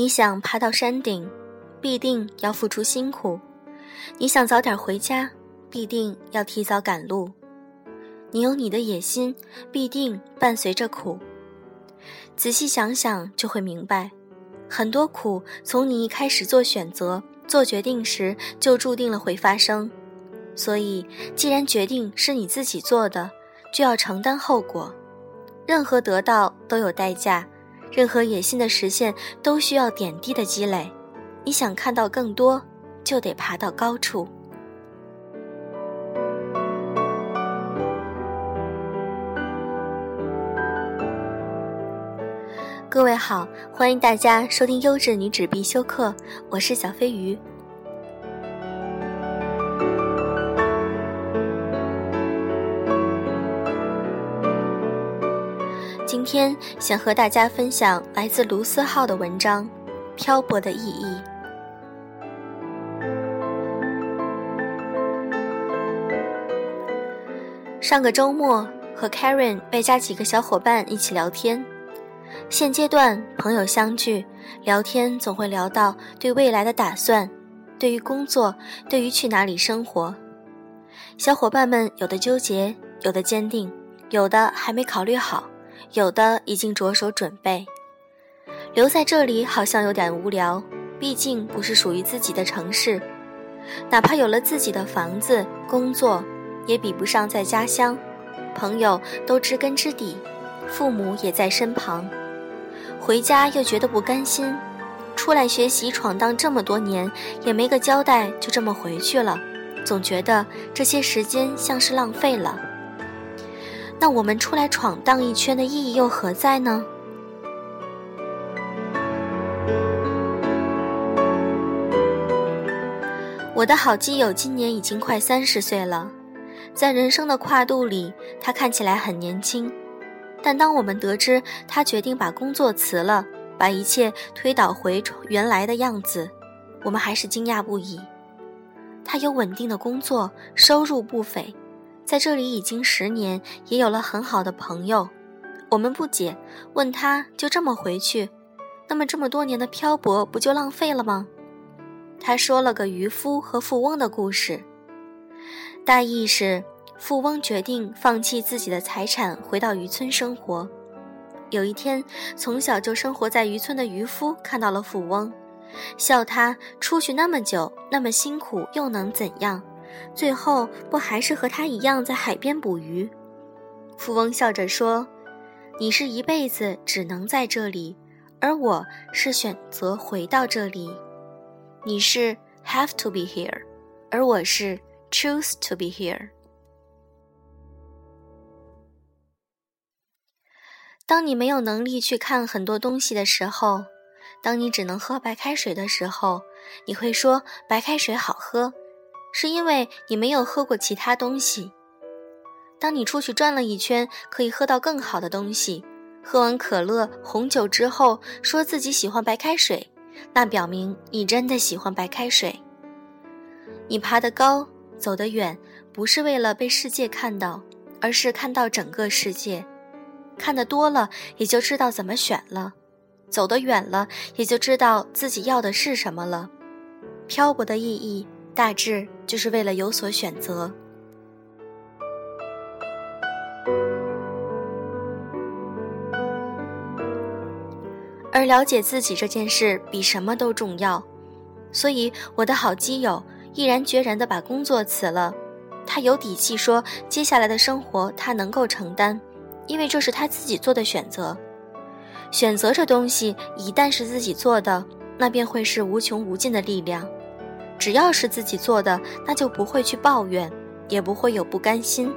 你想爬到山顶，必定要付出辛苦；你想早点回家，必定要提早赶路。你有你的野心，必定伴随着苦。仔细想想，就会明白，很多苦从你一开始做选择、做决定时就注定了会发生。所以，既然决定是你自己做的，就要承担后果。任何得到都有代价，任何野心的实现都需要点滴的积累。你想看到更多，就得爬到高处。各位好，欢迎大家收听优质女纸必修课，我是小飞鱼。今天想和大家分享来自卢思浩的文章《漂泊的意义》。上个周末和 Karen 外加几个小伙伴一起聊天。现阶段朋友相聚聊天，总会聊到对未来的打算，对于工作，对于去哪里生活。小伙伴们有的纠结，有的坚定，有的还没考虑好。有的已经着手准备，留在这里好像有点无聊，毕竟不是属于自己的城市。哪怕有了自己的房子、工作，也比不上在家乡。朋友都知根知底，父母也在身旁。回家又觉得不甘心，出来学习闯荡这么多年，也没个交代，就这么回去了，总觉得这些时间像是浪费了。那我们出来闯荡一圈的意义又何在呢？我的好基友今年已经快三十岁了，在人生的跨度里，他看起来很年轻。但当我们得知他决定把工作辞了，把一切推倒回原来的样子，我们还是惊讶不已。他有稳定的工作，收入不菲。在这里已经十年，也有了很好的朋友。我们不解，问他就这么回去，那么这么多年的漂泊不就浪费了吗？他说了个渔夫和富翁的故事，大意是富翁决定放弃自己的财产，回到渔村生活。有一天，从小就生活在渔村的渔夫看到了富翁，笑他出去那么久，那么辛苦，又能怎样？最后不还是和他一样在海边捕鱼？富翁笑着说：“你是一辈子只能在这里，而我是选择回到这里。你是 have to be here，而我是 choose to be here。”当你没有能力去看很多东西的时候，当你只能喝白开水的时候，你会说白开水好喝。是因为你没有喝过其他东西。当你出去转了一圈，可以喝到更好的东西。喝完可乐、红酒之后，说自己喜欢白开水，那表明你真的喜欢白开水。你爬得高，走得远，不是为了被世界看到，而是看到整个世界。看得多了，也就知道怎么选了；走得远了，也就知道自己要的是什么了。漂泊的意义。大致就是为了有所选择，而了解自己这件事比什么都重要。所以，我的好基友毅然决然地把工作辞了。他有底气说，接下来的生活他能够承担，因为这是他自己做的选择。选择这东西，一旦是自己做的，那便会是无穷无尽的力量。只要是自己做的，那就不会去抱怨，也不会有不甘心。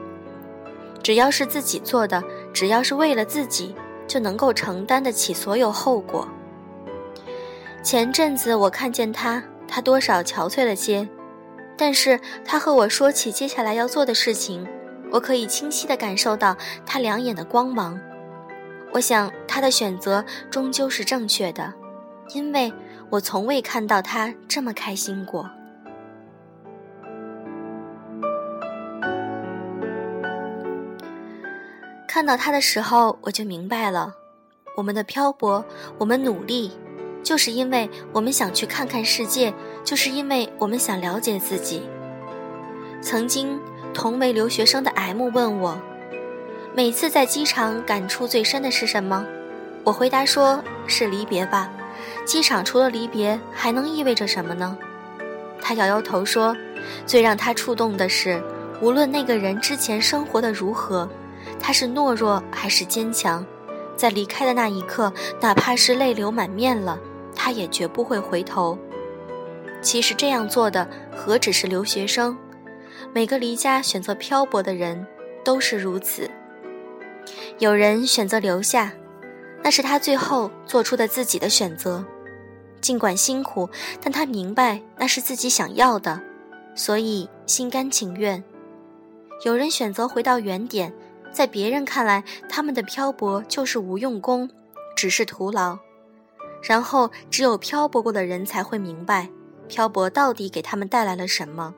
只要是自己做的，只要是为了自己，就能够承担得起所有后果。前阵子我看见他，他多少憔悴了些，但是他和我说起接下来要做的事情，我可以清晰地感受到他两眼的光芒。我想他的选择终究是正确的，因为。我从未看到他这么开心过。看到他的时候，我就明白了，我们的漂泊，我们努力，就是因为我们想去看看世界，就是因为我们想了解自己。曾经同为留学生的 M 问我，每次在机场感触最深的是什么？我回答说是离别吧。机场除了离别，还能意味着什么呢？他摇摇头说，最让他触动的是，无论那个人之前生活的如何，他是懦弱还是坚强，在离开的那一刻，哪怕是泪流满面了。他也绝不会回头。其实这样做的何止是留学生，每个离家选择漂泊的人都是如此。有人选择留下，那是他最后做出的自己的选择，尽管辛苦，但他明白那是自己想要的，所以心甘情愿。有人选择回到原点，在别人看来，他们的漂泊就是无用功，只是徒劳。然后，只有漂泊过的人才会明白，漂泊到底给他们带来了什么。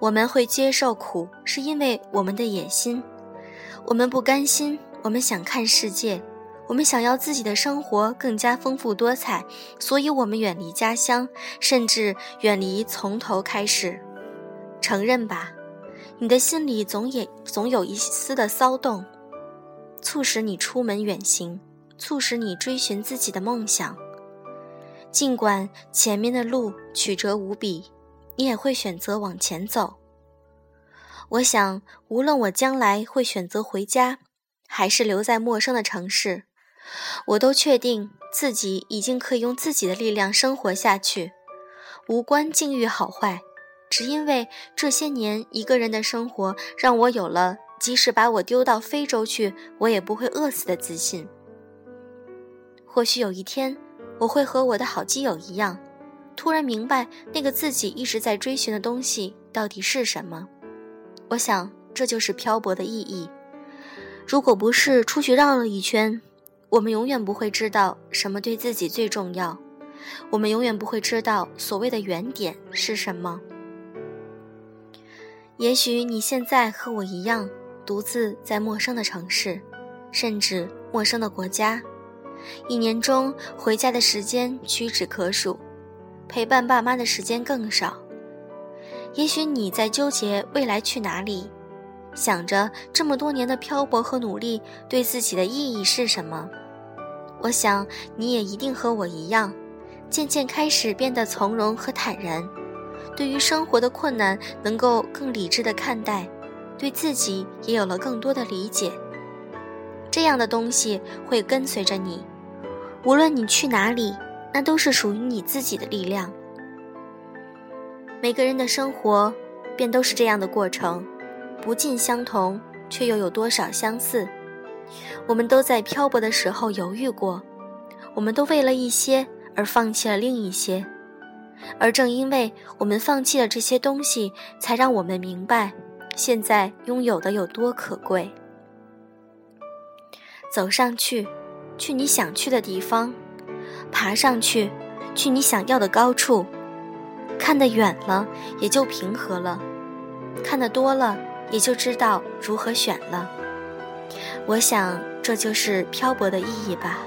我们会接受苦，是因为我们的野心，我们不甘心，我们想看世界，我们想要自己的生活更加丰富多彩，所以我们远离家乡，甚至远离从头开始。承认吧，你的心里总也总有一丝的骚动，促使你出门远行。促使你追寻自己的梦想，尽管前面的路曲折无比，你也会选择往前走。我想，无论我将来会选择回家，还是留在陌生的城市，我都确定自己已经可以用自己的力量生活下去，无关境遇好坏，只因为这些年一个人的生活，让我有了即使把我丢到非洲去，我也不会饿死的自信。或许有一天，我会和我的好基友一样，突然明白那个自己一直在追寻的东西到底是什么。我想，这就是漂泊的意义。如果不是出去绕了一圈，我们永远不会知道什么对自己最重要，我们永远不会知道所谓的原点是什么。也许你现在和我一样，独自在陌生的城市，甚至陌生的国家。一年中回家的时间屈指可数，陪伴爸妈的时间更少。也许你在纠结未来去哪里，想着这么多年的漂泊和努力对自己的意义是什么。我想你也一定和我一样，渐渐开始变得从容和坦然，对于生活的困难能够更理智的看待，对自己也有了更多的理解。这样的东西会跟随着你。无论你去哪里，那都是属于你自己的力量。每个人的生活，便都是这样的过程，不尽相同，却又有多少相似？我们都在漂泊的时候犹豫过，我们都为了一些而放弃了另一些，而正因为我们放弃了这些东西，才让我们明白，现在拥有的有多可贵。走上去。去你想去的地方，爬上去，去你想要的高处。看得远了，也就平和了；看得多了，也就知道如何选了。我想，这就是漂泊的意义吧。